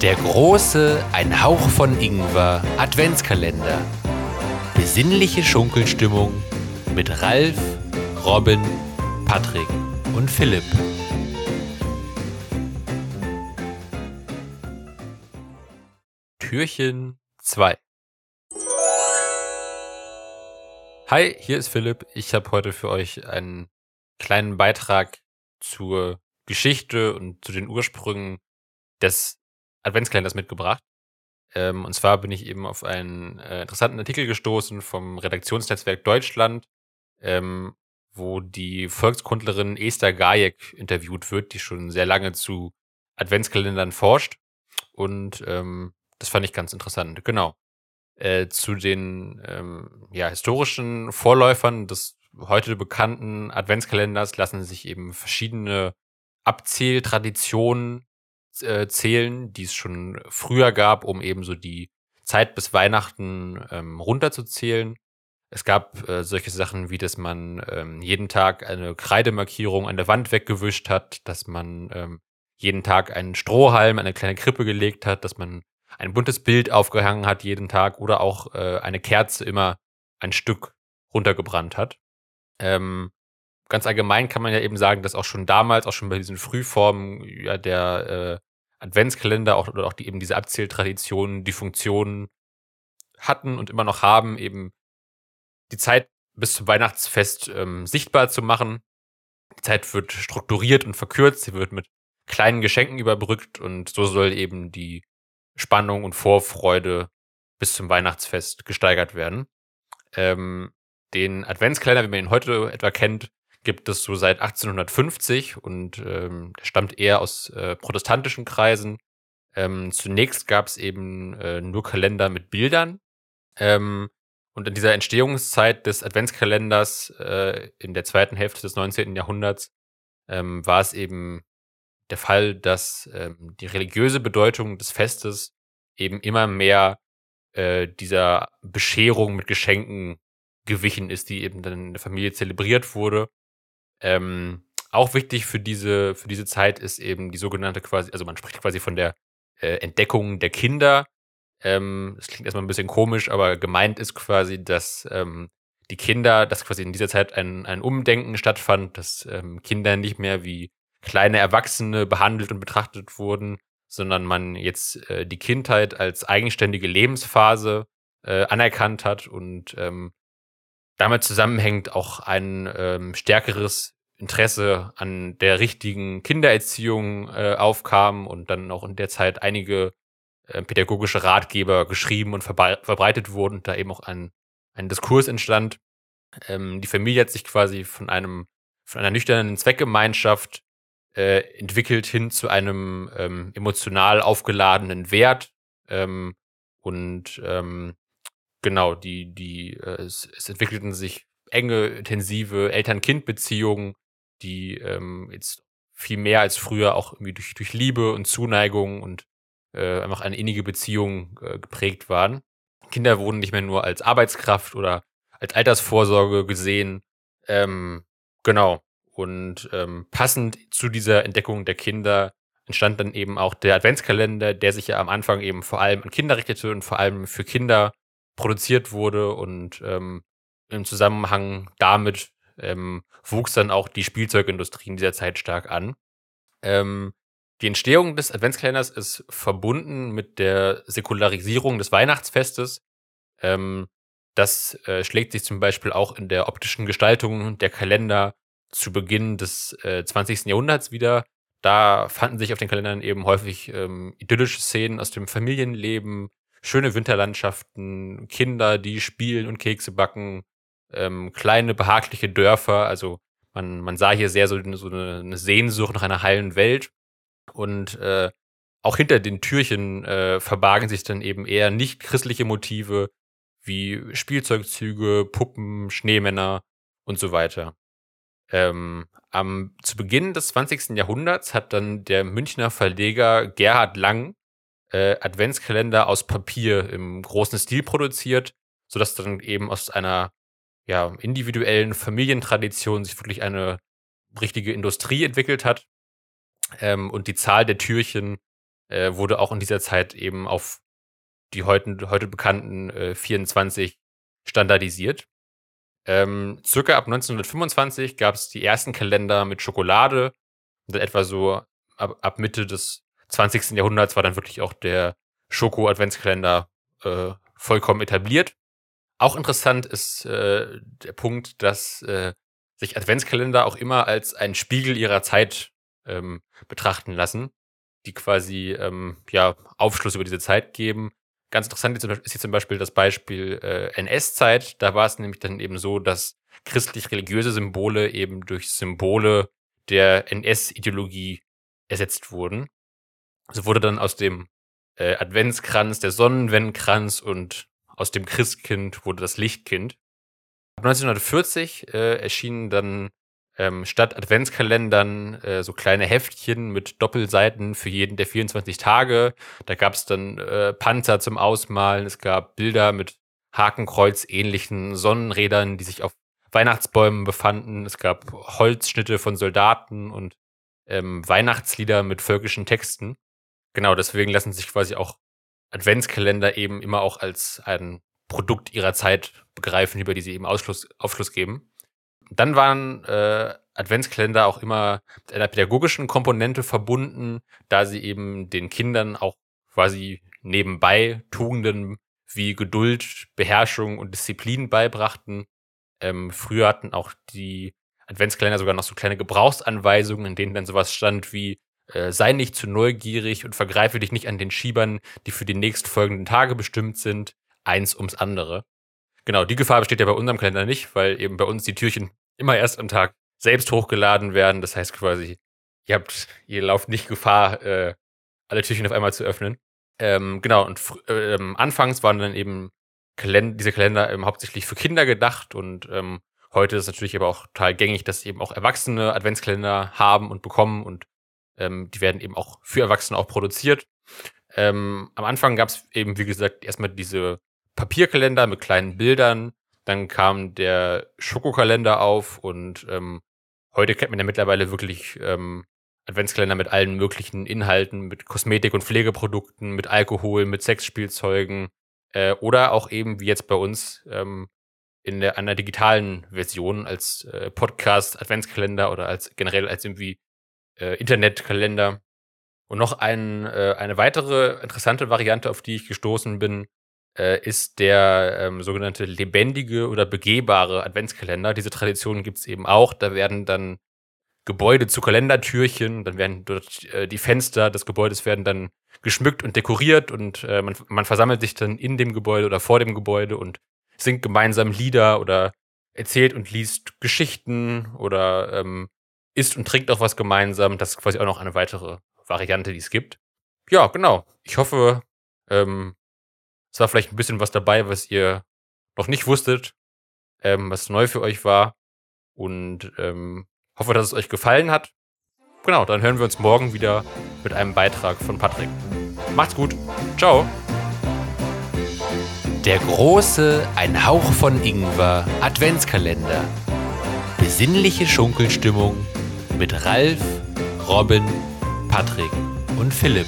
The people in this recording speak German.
Der große Ein Hauch von Ingwer Adventskalender. Besinnliche Schunkelstimmung mit Ralf, Robin, Patrick und Philipp. Türchen 2 Hi, hier ist Philipp. Ich habe heute für euch einen kleinen Beitrag zur Geschichte und zu den Ursprüngen des Adventskalenders mitgebracht. Ähm, und zwar bin ich eben auf einen äh, interessanten Artikel gestoßen vom Redaktionsnetzwerk Deutschland, ähm, wo die Volkskundlerin Esther Gajek interviewt wird, die schon sehr lange zu Adventskalendern forscht. Und ähm, das fand ich ganz interessant. Genau. Äh, zu den ähm, ja, historischen Vorläufern des heute bekannten Adventskalenders lassen sich eben verschiedene Abzähltraditionen äh, zählen, die es schon früher gab, um eben so die Zeit bis Weihnachten ähm, runterzuzählen. Es gab äh, solche Sachen wie, dass man ähm, jeden Tag eine Kreidemarkierung an der Wand weggewischt hat, dass man ähm, jeden Tag einen Strohhalm, eine kleine Krippe gelegt hat, dass man ein buntes Bild aufgehangen hat jeden Tag oder auch äh, eine Kerze immer ein Stück runtergebrannt hat. Ähm, ganz allgemein kann man ja eben sagen, dass auch schon damals, auch schon bei diesen Frühformen ja, der äh, Adventskalender auch, oder auch die, eben diese Abzähltraditionen die Funktion hatten und immer noch haben, eben die Zeit bis zum Weihnachtsfest ähm, sichtbar zu machen. Die Zeit wird strukturiert und verkürzt, sie wird mit kleinen Geschenken überbrückt und so soll eben die Spannung und Vorfreude bis zum Weihnachtsfest gesteigert werden. Ähm, den Adventskalender, wie man ihn heute etwa kennt, gibt es so seit 1850 und ähm, stammt eher aus äh, protestantischen Kreisen. Ähm, zunächst gab es eben äh, nur Kalender mit Bildern. Ähm, und in dieser Entstehungszeit des Adventskalenders äh, in der zweiten Hälfte des 19. Jahrhunderts ähm, war es eben der Fall, dass ähm, die religiöse Bedeutung des Festes eben immer mehr äh, dieser Bescherung mit Geschenken gewichen ist, die eben dann in der Familie zelebriert wurde. Ähm, auch wichtig für diese, für diese Zeit ist eben die sogenannte quasi, also man spricht quasi von der äh, Entdeckung der Kinder. Ähm, das klingt erstmal ein bisschen komisch, aber gemeint ist quasi, dass ähm, die Kinder, dass quasi in dieser Zeit ein, ein Umdenken stattfand, dass ähm, Kinder nicht mehr wie kleine Erwachsene behandelt und betrachtet wurden, sondern man jetzt äh, die Kindheit als eigenständige Lebensphase äh, anerkannt hat und ähm, damit zusammenhängt auch ein ähm, stärkeres Interesse an der richtigen Kindererziehung äh, aufkam und dann auch in der Zeit einige äh, pädagogische Ratgeber geschrieben und verbreitet wurden, da eben auch ein, ein Diskurs entstand. Ähm, die Familie hat sich quasi von einem von einer nüchternen Zweckgemeinschaft äh, entwickelt hin zu einem ähm, emotional aufgeladenen Wert ähm, und ähm, genau, die, die, äh, es, es entwickelten sich enge, intensive Eltern-Kind-Beziehungen, die ähm, jetzt viel mehr als früher auch irgendwie durch, durch Liebe und Zuneigung und äh, einfach eine innige Beziehung äh, geprägt waren. Kinder wurden nicht mehr nur als Arbeitskraft oder als Altersvorsorge gesehen. Ähm, genau. Und ähm, passend zu dieser Entdeckung der Kinder entstand dann eben auch der Adventskalender, der sich ja am Anfang eben vor allem an Kinder richtete und vor allem für Kinder produziert wurde und ähm, im Zusammenhang damit ähm, wuchs dann auch die Spielzeugindustrie in dieser Zeit stark an. Ähm, die Entstehung des Adventskalenders ist verbunden mit der Säkularisierung des Weihnachtsfestes. Ähm, das äh, schlägt sich zum Beispiel auch in der optischen Gestaltung der Kalender zu Beginn des äh, 20. Jahrhunderts wieder. Da fanden sich auf den Kalendern eben häufig ähm, idyllische Szenen aus dem Familienleben, schöne Winterlandschaften, Kinder, die spielen und Kekse backen, ähm, kleine behagliche Dörfer. Also man, man sah hier sehr so, so eine, Sehnsucht nach einer heilen Welt. Und äh, auch hinter den Türchen äh, verbargen sich dann eben eher nicht christliche Motive wie Spielzeugzüge, Puppen, Schneemänner und so weiter. Ähm, am, zu Beginn des 20. Jahrhunderts hat dann der Münchner Verleger Gerhard Lang äh, Adventskalender aus Papier im großen Stil produziert, sodass dann eben aus einer ja, individuellen Familientradition sich wirklich eine richtige Industrie entwickelt hat. Ähm, und die Zahl der Türchen äh, wurde auch in dieser Zeit eben auf die heute, heute bekannten äh, 24 standardisiert. Ähm, circa ab 1925 gab es die ersten Kalender mit Schokolade. Und dann etwa so ab, ab Mitte des 20. Jahrhunderts war dann wirklich auch der Schoko-Adventskalender äh, vollkommen etabliert. Auch interessant ist äh, der Punkt, dass äh, sich Adventskalender auch immer als ein Spiegel ihrer Zeit ähm, betrachten lassen, die quasi ähm, ja Aufschluss über diese Zeit geben. Ganz interessant ist hier zum Beispiel das Beispiel äh, NS-Zeit. Da war es nämlich dann eben so, dass christlich-religiöse Symbole eben durch Symbole der NS-Ideologie ersetzt wurden. So wurde dann aus dem äh, Adventskranz der Sonnenwendenkranz und aus dem Christkind wurde das Lichtkind. 1940 äh, erschienen dann ähm, statt Adventskalendern äh, so kleine Heftchen mit Doppelseiten für jeden der 24 Tage. Da gab es dann äh, Panzer zum Ausmalen, es gab Bilder mit Hakenkreuz-ähnlichen Sonnenrädern, die sich auf Weihnachtsbäumen befanden. Es gab Holzschnitte von Soldaten und ähm, Weihnachtslieder mit völkischen Texten. Genau, deswegen lassen sich quasi auch Adventskalender eben immer auch als ein Produkt ihrer Zeit begreifen, über die sie eben Ausschluss, Aufschluss geben. Dann waren äh, Adventskalender auch immer mit einer pädagogischen Komponente verbunden, da sie eben den Kindern auch quasi nebenbei Tugenden wie Geduld, Beherrschung und Disziplin beibrachten. Ähm, früher hatten auch die Adventskalender sogar noch so kleine Gebrauchsanweisungen, in denen dann sowas stand wie äh, sei nicht zu neugierig und vergreife dich nicht an den Schiebern, die für die nächstfolgenden Tage bestimmt sind, eins ums andere. Genau, die Gefahr besteht ja bei unserem Kalender nicht, weil eben bei uns die Türchen immer erst am Tag selbst hochgeladen werden. Das heißt quasi, ihr habt, ihr lauft nicht Gefahr, äh, alle Türchen auf einmal zu öffnen. Ähm, genau, und ähm, anfangs waren dann eben Kalend diese Kalender ähm, hauptsächlich für Kinder gedacht und ähm, heute ist es natürlich aber auch total gängig, dass eben auch Erwachsene Adventskalender haben und bekommen und ähm, die werden eben auch für Erwachsene auch produziert. Ähm, am Anfang gab es eben, wie gesagt, erstmal diese Papierkalender mit kleinen Bildern. Dann kam der Schokokalender auf und ähm, heute kennt man ja mittlerweile wirklich ähm, Adventskalender mit allen möglichen Inhalten, mit Kosmetik- und Pflegeprodukten, mit Alkohol, mit Sexspielzeugen äh, oder auch eben wie jetzt bei uns ähm, in der einer digitalen Version als äh, Podcast, Adventskalender oder als generell als irgendwie äh, Internetkalender. Und noch ein, äh, eine weitere interessante Variante, auf die ich gestoßen bin, äh, ist der ähm, sogenannte lebendige oder begehbare Adventskalender. Diese Tradition gibt es eben auch. Da werden dann Gebäude zu Kalendertürchen, dann werden dort äh, die Fenster des Gebäudes werden dann geschmückt und dekoriert und äh, man, man versammelt sich dann in dem Gebäude oder vor dem Gebäude und singt gemeinsam Lieder oder erzählt und liest Geschichten oder ähm, isst und trinkt auch was gemeinsam. Das ist quasi auch noch eine weitere Variante, die es gibt. Ja, genau. Ich hoffe, ähm, es war vielleicht ein bisschen was dabei, was ihr noch nicht wusstet, ähm, was neu für euch war. Und ähm, hoffe, dass es euch gefallen hat. Genau, dann hören wir uns morgen wieder mit einem Beitrag von Patrick. Macht's gut. Ciao. Der große Ein Hauch von Ingwer Adventskalender. Besinnliche Schunkelstimmung mit Ralf, Robin, Patrick und Philipp.